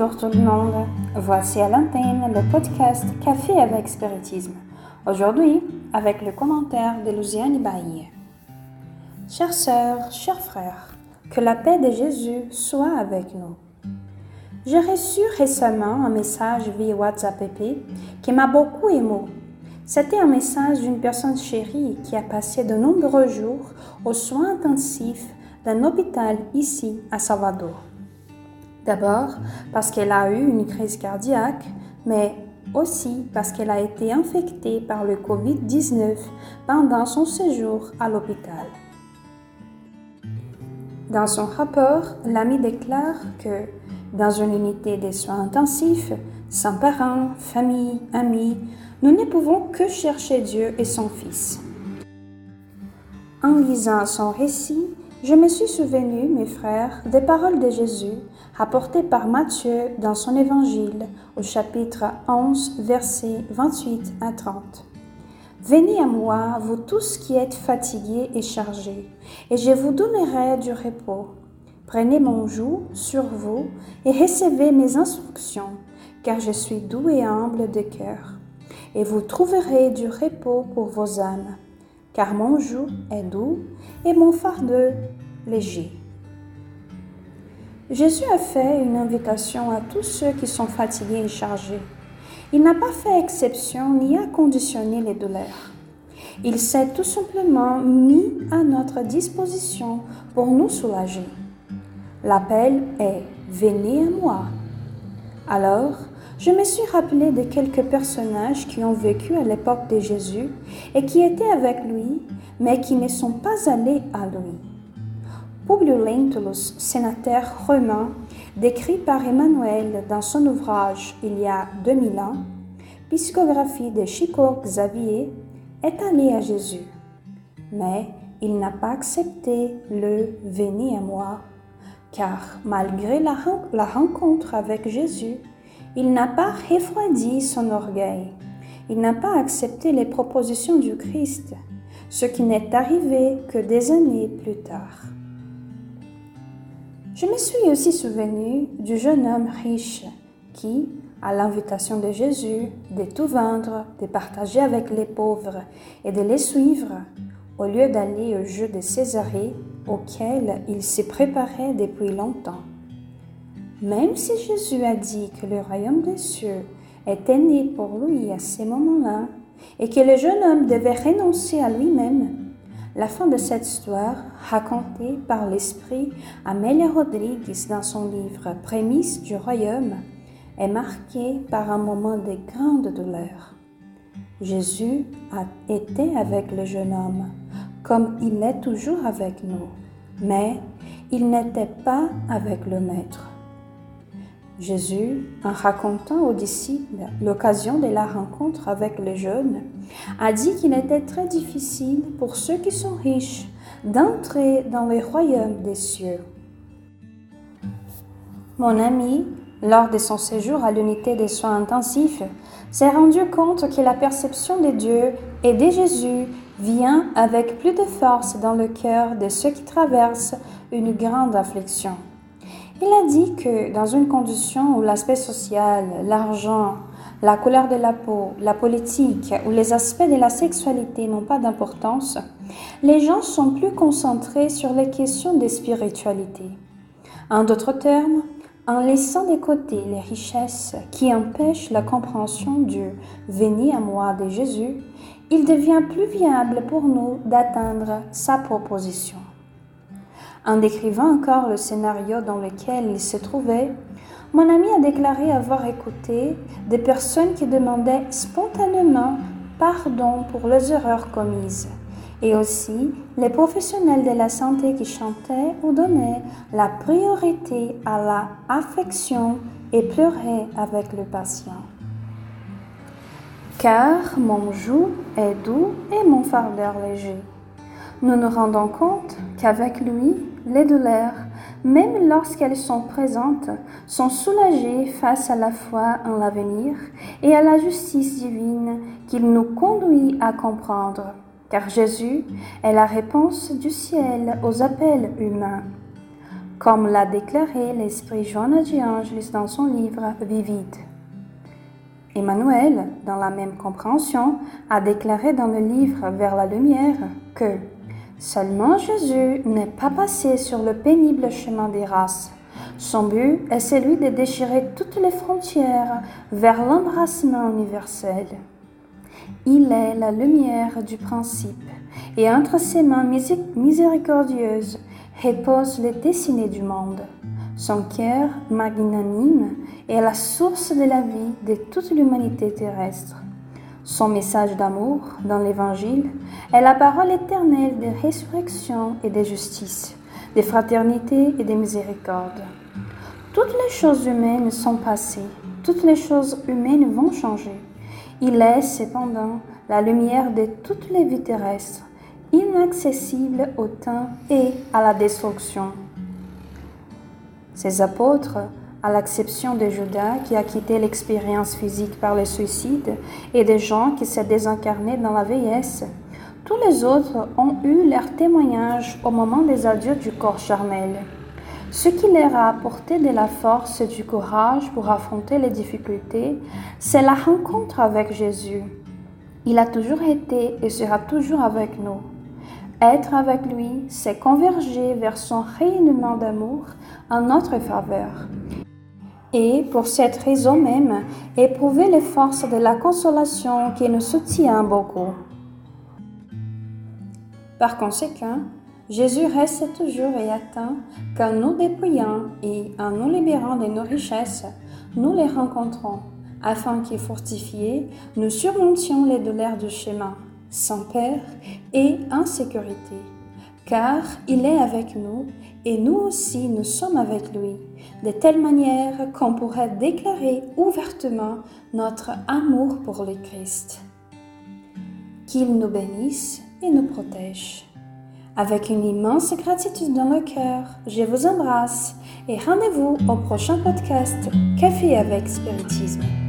Bonjour tout le monde, voici à l'antenne le podcast Café avec Spiritisme. Aujourd'hui, avec le commentaire de Luciane Bailly. Chères sœurs, chers frères, que la paix de Jésus soit avec nous. J'ai reçu récemment un message via WhatsApp qui m'a beaucoup ému. C'était un message d'une personne chérie qui a passé de nombreux jours aux soins intensifs d'un hôpital ici à Salvador. D'abord parce qu'elle a eu une crise cardiaque, mais aussi parce qu'elle a été infectée par le Covid-19 pendant son séjour à l'hôpital. Dans son rapport, l'ami déclare que dans une unité de soins intensifs, sans parents, famille, amis, nous ne pouvons que chercher Dieu et son Fils. En lisant son récit, je me suis souvenu, mes frères, des paroles de Jésus rapportées par Matthieu dans son évangile au chapitre 11, versets 28 à 30. Venez à moi, vous tous qui êtes fatigués et chargés, et je vous donnerai du repos. Prenez mon joug sur vous et recevez mes instructions, car je suis doux et humble de cœur, et vous trouverez du repos pour vos âmes car mon joug est doux et mon fardeau léger. Jésus a fait une invitation à tous ceux qui sont fatigués et chargés. Il n'a pas fait exception ni a conditionné les douleurs. Il s'est tout simplement mis à notre disposition pour nous soulager. L'appel est Venez à moi. Alors, je me suis rappelé de quelques personnages qui ont vécu à l'époque de Jésus et qui étaient avec lui, mais qui ne sont pas allés à lui. Publius Lentulus, sénateur romain, décrit par Emmanuel dans son ouvrage Il y a 2000 ans, Psychographie de Chico Xavier, est allé à Jésus. Mais il n'a pas accepté le Venez à moi, car malgré la rencontre avec Jésus, il n'a pas refroidi son orgueil. Il n'a pas accepté les propositions du Christ, ce qui n'est arrivé que des années plus tard. Je me suis aussi souvenu du jeune homme riche qui, à l'invitation de Jésus de tout vendre, de partager avec les pauvres et de les suivre, au lieu d'aller au jeu de Césarée auquel il s'est préparé depuis longtemps. Même si Jésus a dit que le royaume des cieux était né pour lui à ce moment-là et que le jeune homme devait renoncer à lui-même, la fin de cette histoire, racontée par l'esprit Amélia Rodriguez dans son livre Prémices du royaume, est marquée par un moment de grande douleur. Jésus a été avec le jeune homme, comme il est toujours avec nous, mais il n'était pas avec le Maître. Jésus, en racontant aux disciples l'occasion de la rencontre avec les jeunes, a dit qu'il était très difficile pour ceux qui sont riches d'entrer dans le royaume des cieux. Mon ami, lors de son séjour à l'unité des soins intensifs, s'est rendu compte que la perception de Dieu et de Jésus vient avec plus de force dans le cœur de ceux qui traversent une grande affliction. Il a dit que dans une condition où l'aspect social, l'argent, la couleur de la peau, la politique ou les aspects de la sexualité n'ont pas d'importance, les gens sont plus concentrés sur les questions de spiritualité. En d'autres termes, en laissant de côté les richesses qui empêchent la compréhension du Venez à moi de Jésus, il devient plus viable pour nous d'atteindre sa proposition. En décrivant encore le scénario dans lequel il se trouvait, mon ami a déclaré avoir écouté des personnes qui demandaient spontanément pardon pour les erreurs commises, et aussi les professionnels de la santé qui chantaient ou donnaient la priorité à la affection et pleuraient avec le patient. Car mon joug est doux et mon fardeur léger. Nous nous rendons compte qu'avec lui, les douleurs, même lorsqu'elles sont présentes, sont soulagées face à la foi en l'avenir et à la justice divine qu'il nous conduit à comprendre, car Jésus est la réponse du ciel aux appels humains. comme l'a déclaré l'esprit Joanna de Angelis dans son livre Vivide. Emmanuel, dans la même compréhension, a déclaré dans le livre Vers la lumière que seulement Jésus n'est pas passé sur le pénible chemin des races. Son but est celui de déchirer toutes les frontières vers l'embrassement universel. Il est la lumière du principe, et entre ses mains miséricordieuses repose les destinées du monde. Son cœur magnanime est la source de la vie de toute l'humanité terrestre. Son message d'amour dans l'Évangile est la parole éternelle de résurrection et de justice, de fraternité et de miséricorde. Toutes les choses humaines sont passées, toutes les choses humaines vont changer. Il est cependant la lumière de toutes les vies terrestres, inaccessible au temps et à la destruction. Ces apôtres, à l'exception de Judas qui a quitté l'expérience physique par le suicide et des gens qui s'est désincarné dans la vieillesse, tous les autres ont eu leur témoignage au moment des adieux du corps charnel. Ce qui leur a apporté de la force et du courage pour affronter les difficultés, c'est la rencontre avec Jésus. Il a toujours été et sera toujours avec nous. Être avec lui, c'est converger vers son rayonnement d'amour en notre faveur. Et pour cette raison même, éprouver les forces de la consolation qui nous soutient beaucoup. Par conséquent, Jésus reste toujours et attend qu'en nous dépouillant et en nous libérant de nos richesses, nous les rencontrons, afin qu'y fortifiés, nous surmontions les douleurs du chemin sans peur et en sécurité, car il est avec nous et nous aussi nous sommes avec lui, de telle manière qu'on pourrait déclarer ouvertement notre amour pour le Christ. Qu'il nous bénisse et nous protège. Avec une immense gratitude dans le cœur, je vous embrasse et rendez-vous au prochain podcast Café avec Spiritisme.